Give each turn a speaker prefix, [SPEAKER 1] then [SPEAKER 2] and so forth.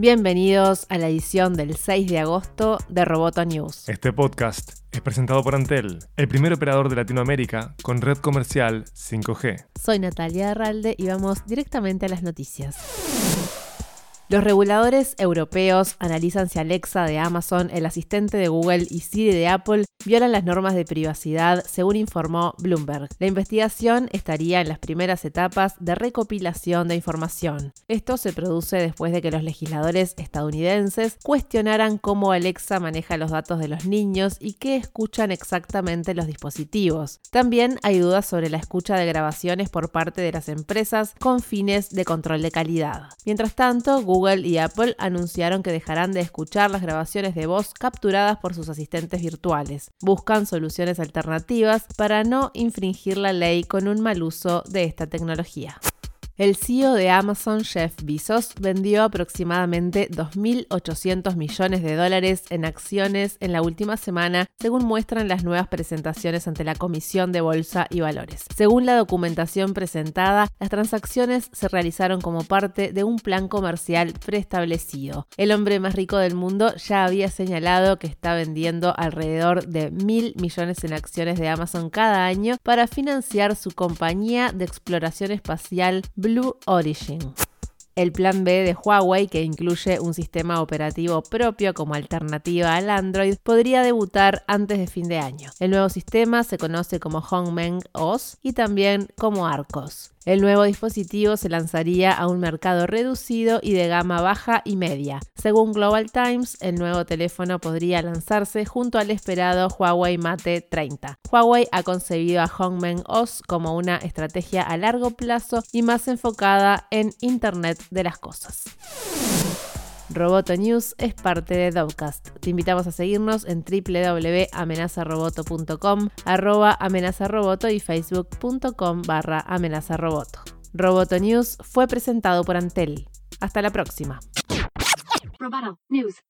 [SPEAKER 1] Bienvenidos a la edición del 6 de agosto de Roboto News.
[SPEAKER 2] Este podcast es presentado por Antel, el primer operador de Latinoamérica con red comercial 5G.
[SPEAKER 1] Soy Natalia Arralde y vamos directamente a las noticias. Los reguladores europeos analizan si Alexa de Amazon, el asistente de Google y Siri de Apple violan las normas de privacidad, según informó Bloomberg. La investigación estaría en las primeras etapas de recopilación de información. Esto se produce después de que los legisladores estadounidenses cuestionaran cómo Alexa maneja los datos de los niños y qué escuchan exactamente los dispositivos. También hay dudas sobre la escucha de grabaciones por parte de las empresas con fines de control de calidad. Mientras tanto, Google Google y Apple anunciaron que dejarán de escuchar las grabaciones de voz capturadas por sus asistentes virtuales. Buscan soluciones alternativas para no infringir la ley con un mal uso de esta tecnología. El CEO de Amazon, Jeff Bezos, vendió aproximadamente 2.800 millones de dólares en acciones en la última semana, según muestran las nuevas presentaciones ante la Comisión de Bolsa y Valores. Según la documentación presentada, las transacciones se realizaron como parte de un plan comercial preestablecido. El hombre más rico del mundo ya había señalado que está vendiendo alrededor de mil millones en acciones de Amazon cada año para financiar su compañía de exploración espacial Blue Origin. El plan B de Huawei, que incluye un sistema operativo propio como alternativa al Android, podría debutar antes de fin de año. El nuevo sistema se conoce como Hongmeng OS y también como Arcos. El nuevo dispositivo se lanzaría a un mercado reducido y de gama baja y media. Según Global Times, el nuevo teléfono podría lanzarse junto al esperado Huawei Mate 30. Huawei ha concebido a Hongmeng OS como una estrategia a largo plazo y más enfocada en Internet de las cosas. Roboto News es parte de Dovcast. Te invitamos a seguirnos en www.amenazaroboto.com, arroba amenazaroboto y facebook.com barra amenazaroboto. Roboto News fue presentado por Antel. Hasta la próxima. Roboto News,